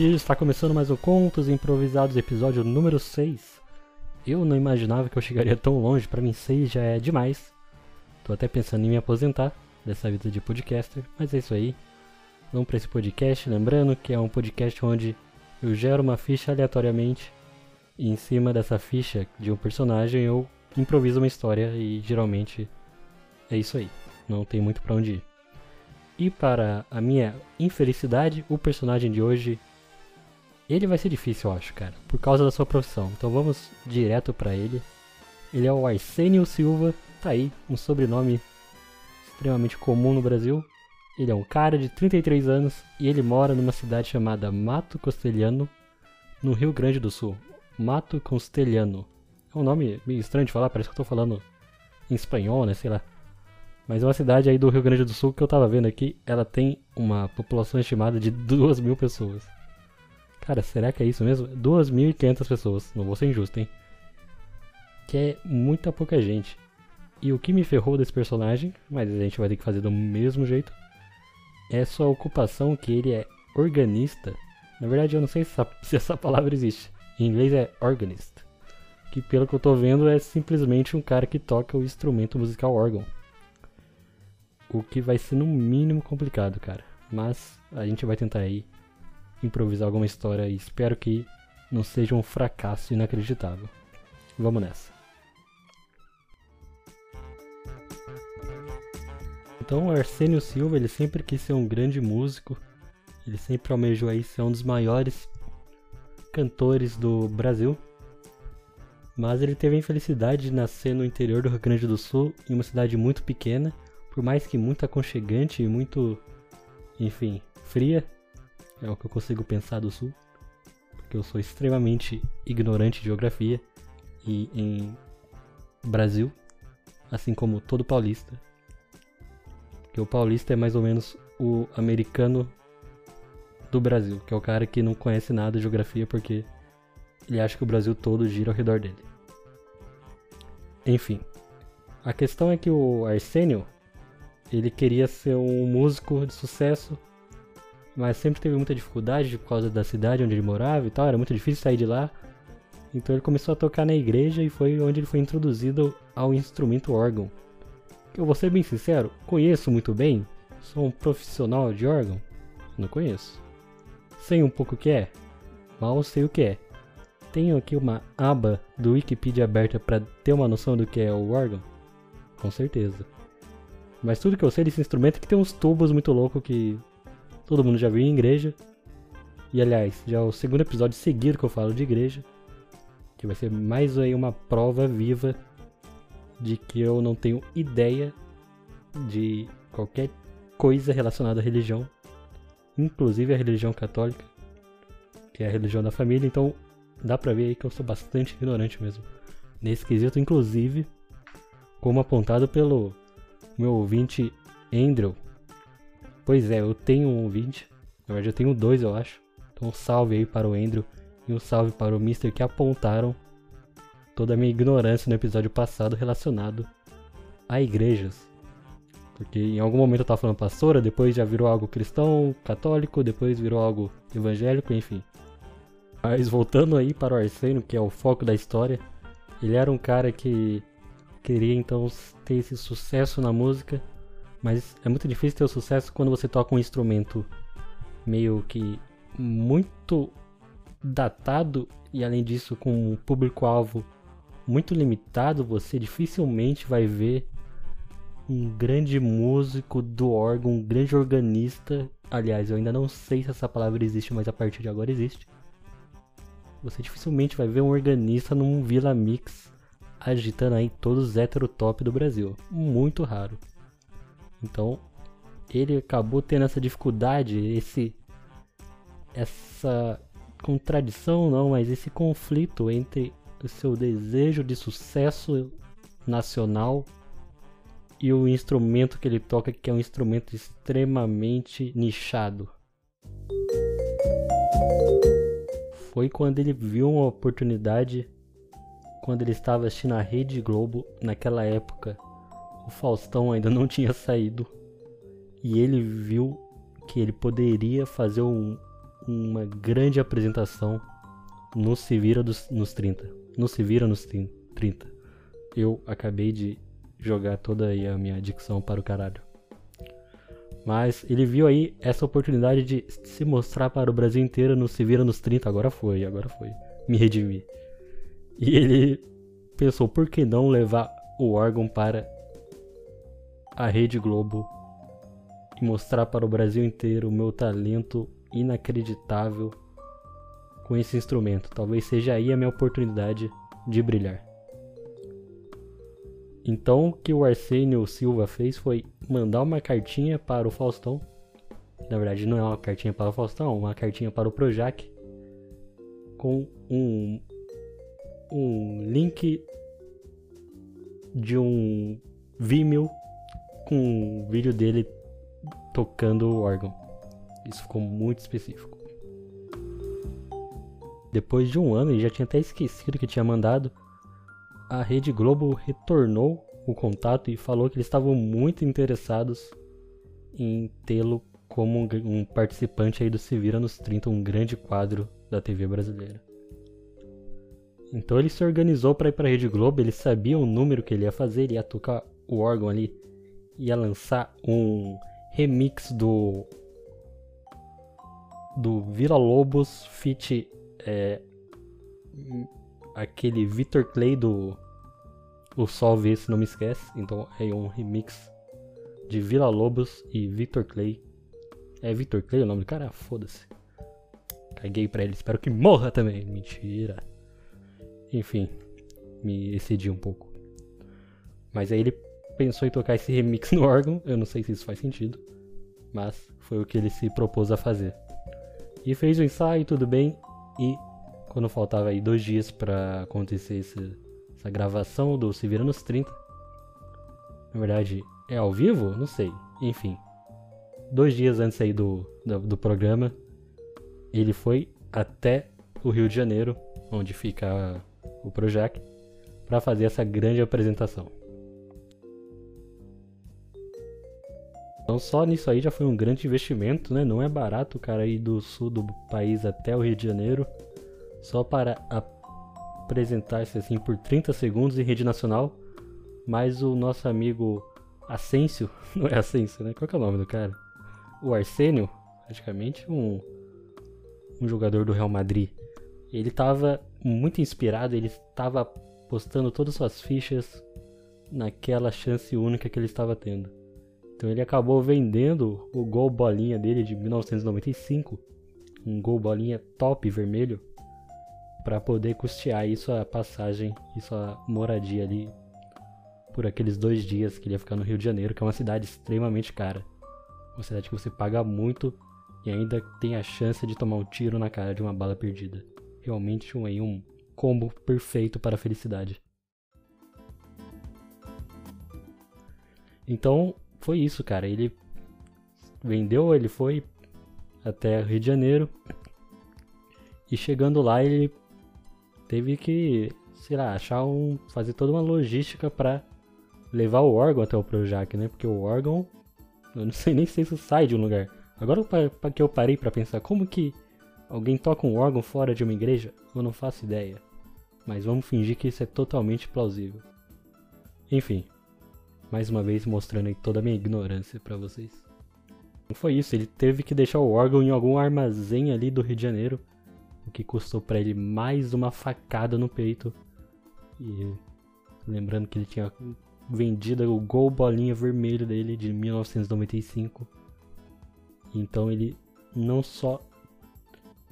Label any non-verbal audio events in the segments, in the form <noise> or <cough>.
Está começando mais o Contos Improvisados, episódio número 6. Eu não imaginava que eu chegaria tão longe, para mim 6 já é demais. Tô até pensando em me aposentar dessa vida de podcaster, mas é isso aí. Vamos para esse podcast, lembrando que é um podcast onde eu gero uma ficha aleatoriamente e em cima dessa ficha de um personagem eu improviso uma história e geralmente é isso aí. Não tem muito para onde ir. E para a minha infelicidade, o personagem de hoje ele vai ser difícil, eu acho, cara, por causa da sua profissão. Então vamos direto para ele. Ele é o Arsênio Silva, tá aí, um sobrenome extremamente comum no Brasil. Ele é um cara de 33 anos e ele mora numa cidade chamada Mato Costelhano, no Rio Grande do Sul. Mato Costelhano. É um nome meio estranho de falar, parece que eu tô falando em espanhol, né, sei lá. Mas é uma cidade aí do Rio Grande do Sul que eu tava vendo aqui, ela tem uma população estimada de <laughs> 2 mil pessoas. Cara, será que é isso mesmo? 2.500 pessoas, não vou ser injusto, hein? Que é muita pouca gente. E o que me ferrou desse personagem, mas a gente vai ter que fazer do mesmo jeito, é sua ocupação que ele é organista. Na verdade, eu não sei se essa, <laughs> se essa palavra existe. Em inglês é organist. Que pelo que eu tô vendo é simplesmente um cara que toca o instrumento musical órgão. O que vai ser no mínimo complicado, cara. Mas a gente vai tentar aí improvisar alguma história e espero que não seja um fracasso inacreditável. Vamos nessa. Então, o Arsênio Silva, ele sempre quis ser um grande músico. Ele sempre almejou aí ser um dos maiores cantores do Brasil. Mas ele teve a infelicidade de nascer no interior do Rio Grande do Sul, em uma cidade muito pequena, por mais que muito aconchegante e muito, enfim, fria. É o que eu consigo pensar do Sul. Porque eu sou extremamente ignorante de geografia. E em Brasil, assim como todo paulista. Porque o paulista é mais ou menos o americano do Brasil, que é o cara que não conhece nada de geografia porque ele acha que o Brasil todo gira ao redor dele. Enfim, a questão é que o Arsênio ele queria ser um músico de sucesso mas sempre teve muita dificuldade por causa da cidade onde ele morava e tal, era muito difícil sair de lá. Então ele começou a tocar na igreja e foi onde ele foi introduzido ao instrumento órgão. Eu vou ser bem sincero, conheço muito bem, sou um profissional de órgão, não conheço. Sei um pouco o que é, mal sei o que é. Tenho aqui uma aba do Wikipedia aberta para ter uma noção do que é o órgão? Com certeza. Mas tudo que eu sei desse instrumento é que tem uns tubos muito loucos que Todo mundo já viu em igreja. E aliás, já é o segundo episódio seguido que eu falo de igreja. Que vai ser mais aí uma prova viva de que eu não tenho ideia de qualquer coisa relacionada à religião, inclusive a religião católica, que é a religião da família, então dá pra ver aí que eu sou bastante ignorante mesmo. Nesse quesito, inclusive, como apontado pelo meu ouvinte Andrew, Pois é, eu tenho um ouvinte. Na verdade, eu tenho dois, eu acho. Então, um salve aí para o Andrew e um salve para o Mister que apontaram toda a minha ignorância no episódio passado relacionado a igrejas. Porque em algum momento eu tava falando pastora, depois já virou algo cristão, católico, depois virou algo evangélico, enfim. Mas voltando aí para o Arsênio, que é o foco da história, ele era um cara que queria então ter esse sucesso na música mas é muito difícil ter o sucesso quando você toca um instrumento meio que muito datado e além disso com um público-alvo muito limitado, você dificilmente vai ver um grande músico do órgão, um grande organista. Aliás, eu ainda não sei se essa palavra existe, mas a partir de agora existe. Você dificilmente vai ver um organista num Vila Mix agitando aí todos os hétero top do Brasil. Muito raro. Então, ele acabou tendo essa dificuldade, esse essa contradição não, mas esse conflito entre o seu desejo de sucesso nacional e o instrumento que ele toca, que é um instrumento extremamente nichado. Foi quando ele viu uma oportunidade, quando ele estava assistindo a Rede Globo naquela época, o Faustão ainda não tinha saído e ele viu que ele poderia fazer um, uma grande apresentação no Se Vira dos, nos 30. No Se Vira nos 30. Eu acabei de jogar toda aí a minha dicção para o caralho. Mas ele viu aí essa oportunidade de se mostrar para o Brasil inteiro no Se Vira nos 30. Agora foi, agora foi. Me redimir. E ele pensou, por que não levar o órgão para a Rede Globo e mostrar para o Brasil inteiro o meu talento inacreditável com esse instrumento. Talvez seja aí a minha oportunidade de brilhar. Então, o que o Arsênio Silva fez foi mandar uma cartinha para o Faustão. Na verdade, não é uma cartinha para o Faustão, é uma cartinha para o Projac com um, um link de um Vimeo com um vídeo dele tocando o órgão. Isso ficou muito específico. Depois de um ano, ele já tinha até esquecido que tinha mandado a Rede Globo retornou o contato e falou que eles estavam muito interessados em tê-lo como um, um, participante aí do Se Vira nos 30, um grande quadro da TV brasileira. Então ele se organizou para ir para a Rede Globo, ele sabia o número que ele ia fazer, ele ia tocar o órgão ali, ia lançar um remix do do Vila Lobos feat é, aquele Victor Clay do O Sol Vê Se Não Me Esquece. Então é um remix de Vila Lobos e Victor Clay. É Victor Clay o nome do cara? Foda-se. Caguei pra ele, espero que morra também. Mentira. Enfim, me excedi um pouco. Mas aí ele pensou em tocar esse remix no órgão. Eu não sei se isso faz sentido. Mas foi o que ele se propôs a fazer. E fez o ensaio, tudo bem. E quando faltava aí dois dias para acontecer esse, essa gravação do Se Vira nos 30. Na verdade, é ao vivo? Não sei. Enfim. Dois dias antes aí do, do, do programa, ele foi até o Rio de Janeiro, onde fica o Projac, para fazer essa grande apresentação. Então só nisso aí já foi um grande investimento, né? Não é barato o cara ir do sul do país até o Rio de Janeiro só para apresentar-se assim por 30 segundos em rede nacional. Mas o nosso amigo Asensio, <laughs> não é Asensio, né? Qual é o nome do cara? O Arsênio, praticamente um, um jogador do Real Madrid. Ele estava muito inspirado, ele estava postando todas suas fichas naquela chance única que ele estava tendo. Então ele acabou vendendo o gol bolinha dele de 1995, um gol bolinha top vermelho, para poder custear isso a passagem e sua moradia ali por aqueles dois dias que ele ia ficar no Rio de Janeiro, que é uma cidade extremamente cara. Uma cidade que você paga muito e ainda tem a chance de tomar um tiro na cara de uma bala perdida. Realmente um, um combo perfeito para a felicidade. Então, foi isso, cara. Ele vendeu, ele foi até Rio de Janeiro. E chegando lá, ele teve que, sei lá, achar um. fazer toda uma logística para levar o órgão até o Projac, né? Porque o órgão. Eu não sei <laughs> nem se isso sai de um lugar. Agora para que eu parei para pensar, como que alguém toca um órgão fora de uma igreja? Eu não faço ideia. Mas vamos fingir que isso é totalmente plausível. Enfim, mais uma vez mostrando toda a minha ignorância para vocês. Não foi isso, ele teve que deixar o órgão em algum armazém ali do Rio de Janeiro, o que custou para ele mais uma facada no peito. E lembrando que ele tinha vendido o gol bolinha vermelho dele de 1995. Então ele não só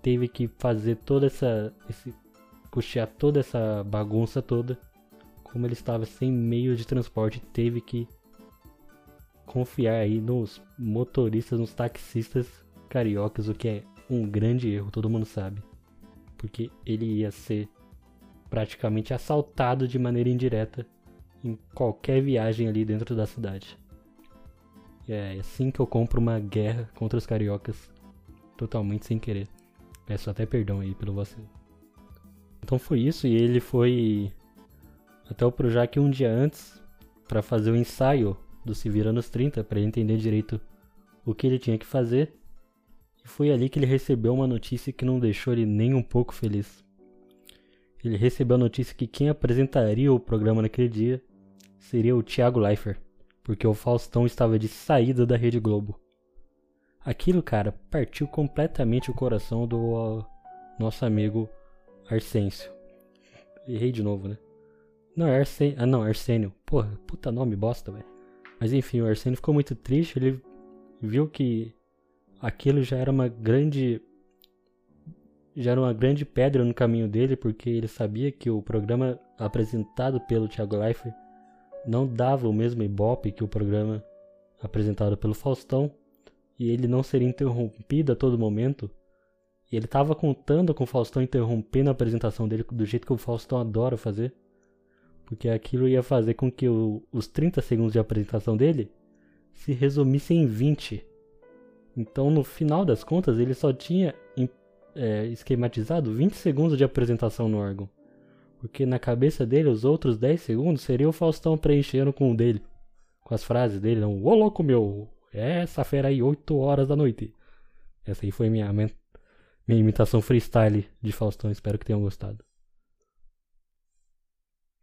teve que fazer toda essa esse custear toda essa bagunça toda, como ele estava sem meio de transporte, teve que confiar aí nos motoristas, nos taxistas cariocas, o que é um grande erro, todo mundo sabe. Porque ele ia ser praticamente assaltado de maneira indireta em qualquer viagem ali dentro da cidade. É assim que eu compro uma guerra contra os cariocas, totalmente sem querer. Peço até perdão aí pelo vacilo. Então foi isso, e ele foi até o Projac um dia antes para fazer o ensaio do Se Vira nos 30, para ele entender direito o que ele tinha que fazer. E foi ali que ele recebeu uma notícia que não deixou ele nem um pouco feliz. Ele recebeu a notícia que quem apresentaria o programa naquele dia seria o Thiago Leifert, porque o Faustão estava de saída da Rede Globo. Aquilo, cara, partiu completamente o coração do uh, nosso amigo Arsêncio. Errei de novo, né? Não, é Arsênio. Ah, não, Arsênio. Porra, puta nome bosta, velho. Mas enfim, o Arsênio ficou muito triste. Ele viu que aquilo já era uma grande. Já era uma grande pedra no caminho dele, porque ele sabia que o programa apresentado pelo Thiago Leifert não dava o mesmo ibope que o programa apresentado pelo Faustão, e ele não seria interrompido a todo momento. E ele estava contando com o Faustão interrompendo a apresentação dele do jeito que o Faustão adora fazer. Porque aquilo ia fazer com que o, os 30 segundos de apresentação dele se resumissem em 20. Então, no final das contas, ele só tinha é, esquematizado 20 segundos de apresentação no órgão. Porque na cabeça dele, os outros 10 segundos seria o Faustão preenchendo com o dele. Com as frases dele, não, ô louco meu, é essa feira aí, 8 horas da noite. Essa aí foi minha, minha imitação freestyle de Faustão, espero que tenham gostado.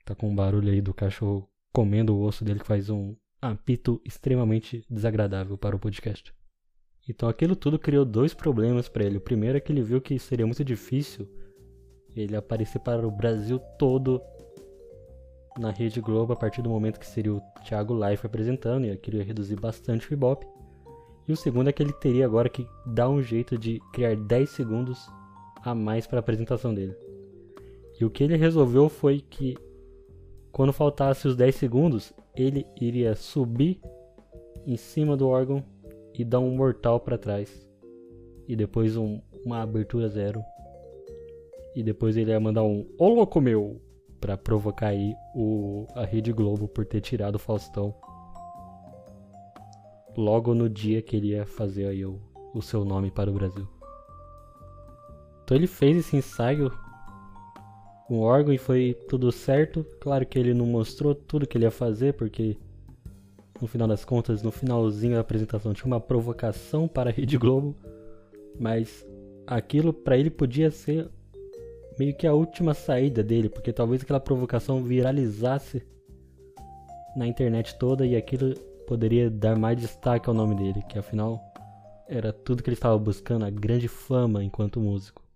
Tá com um barulho aí do cachorro comendo o osso dele que faz um apito extremamente desagradável para o podcast. Então aquilo tudo criou dois problemas para ele. O primeiro é que ele viu que seria muito difícil ele aparecer para o Brasil todo na Rede Globo a partir do momento que seria o Thiago Life apresentando e aquilo ia reduzir bastante o Ibope. E o segundo é que ele teria agora que dar um jeito de criar 10 segundos a mais para a apresentação dele. E o que ele resolveu foi que quando faltasse os 10 segundos, ele iria subir em cima do órgão e dar um mortal para trás. E depois um, uma abertura zero. E depois ele ia mandar um Ô louco meu! Pra provocar aí o, a Rede Globo por ter tirado o Faustão. Logo no dia que ele ia fazer aí o, o seu nome para o Brasil. Então ele fez esse ensaio um órgão e foi tudo certo. Claro que ele não mostrou tudo que ele ia fazer, porque no final das contas, no finalzinho da apresentação, tinha uma provocação <laughs> para a Rede Globo, mas aquilo para ele podia ser meio que a última saída dele, porque talvez aquela provocação viralizasse na internet toda e aquilo poderia dar mais destaque ao nome dele, que afinal era tudo que ele estava buscando, a grande fama enquanto músico.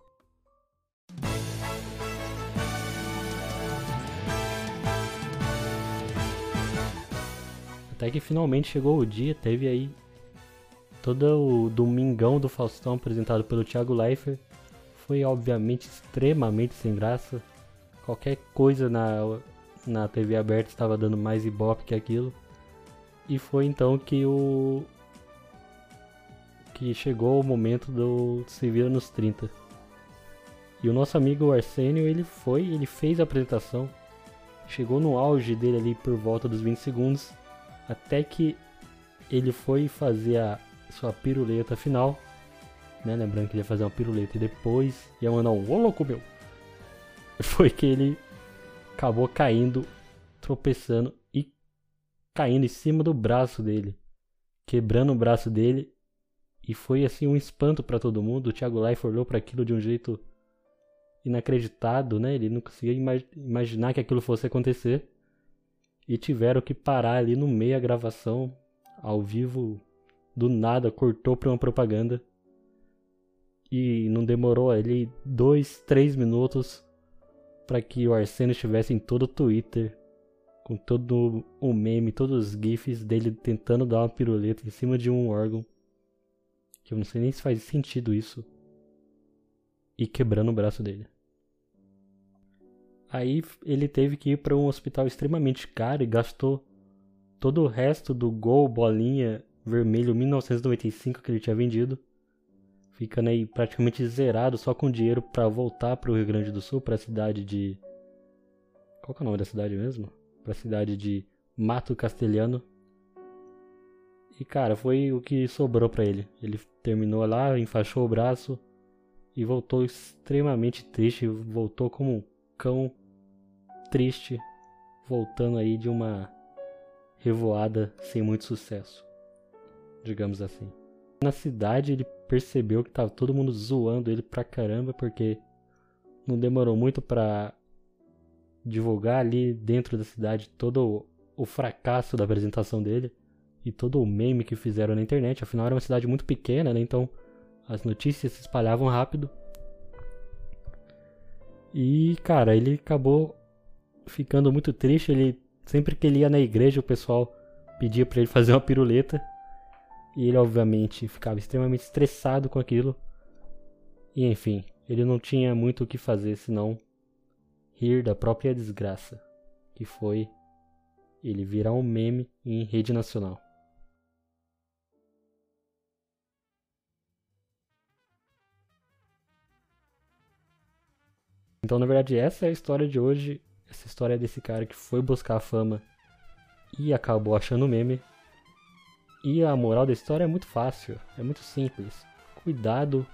Até que finalmente chegou o dia, teve aí todo o domingão do Faustão apresentado pelo Thiago Leifert. Foi obviamente extremamente sem graça. Qualquer coisa na, na TV aberta estava dando mais ibope que aquilo. E foi então que o. que chegou o momento do Se Vira nos 30. E o nosso amigo Arsênio, ele foi, ele fez a apresentação. Chegou no auge dele ali por volta dos 20 segundos até que ele foi fazer a sua piruleta final, né? Lembrando que ele ia fazer uma piruleta e depois ia mandar um ô louco meu. <laughs> Foi que ele acabou caindo, tropeçando e caindo em cima do braço dele, quebrando o braço dele. E foi assim um espanto para todo mundo. O Thiago Leifert olhou para aquilo de um jeito inacreditado, né? Ele não conseguia imag imaginar que aquilo fosse acontecer e tiveram que parar ali no meio da gravação, ao vivo, do nada, cortou pra uma propaganda. E não demorou ali dois, três minutos para que o Arsênio estivesse em todo o Twitter, com todo o meme, todos os GIFs dele tentando dar uma piruleta em cima de um órgão. Que eu não sei nem se faz sentido isso. E quebrando o braço dele. Aí ele teve que ir para um hospital extremamente caro e gastou todo o resto do Gol Bolinha Vermelho 1995 que ele tinha vendido, ficando aí praticamente zerado só com dinheiro para voltar para o Rio Grande do Sul, para a cidade de Qual é o nome da cidade mesmo? Para a cidade de Mato Castelhano. E cara, foi o que sobrou para ele. Ele terminou lá, enfaixou o braço e voltou extremamente triste, voltou como um cão triste, voltando aí de uma revoada sem muito sucesso, digamos assim. Na cidade ele percebeu que tava todo mundo zoando ele pra caramba, porque não demorou muito pra divulgar ali dentro da cidade todo o fracasso da apresentação dele e todo o meme que fizeram na internet. Afinal, era uma cidade muito pequena, né? Então as notícias se espalhavam rápido. E, cara, ele acabou ficando muito triste. Ele sempre que ele ia na igreja, o pessoal pedia para ele <laughs> fazer uma piruleta. E ele, obviamente, ficava extremamente estressado com aquilo. E, enfim, ele não tinha muito o que fazer senão rir da própria desgraça, que foi ele virar um meme em rede nacional. Então, na verdade, essa é a história de hoje. Essa história desse cara que foi buscar a fama e acabou achando meme. E a moral da história é muito fácil, é muito simples. Cuidado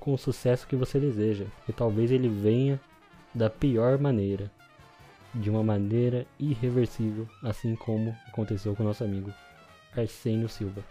com o sucesso que você deseja, porque talvez ele venha da pior maneira, de uma maneira irreversível, assim como aconteceu com nosso amigo Arsenio Silva.